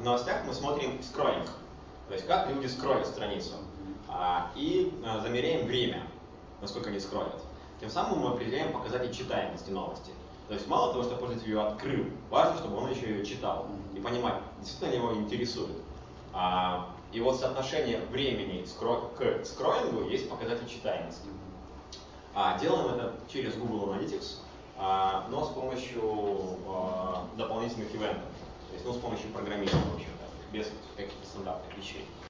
в новостях мы смотрим скроллинг, то есть как люди скроллят страницу, а, и а, замеряем время, насколько они скроллят. Тем самым мы определяем показатель читаемости новости. То есть мало того, что пользователь ее открыл, важно, чтобы он еще ее читал и понимать, действительно ли его интересует. А, и вот соотношение времени к скроллингу есть показатель читаемости. Делаем это через Google Analytics, но с помощью дополнительных ивентов, то есть ну, с помощью программирования, без каких-то стандартных вещей.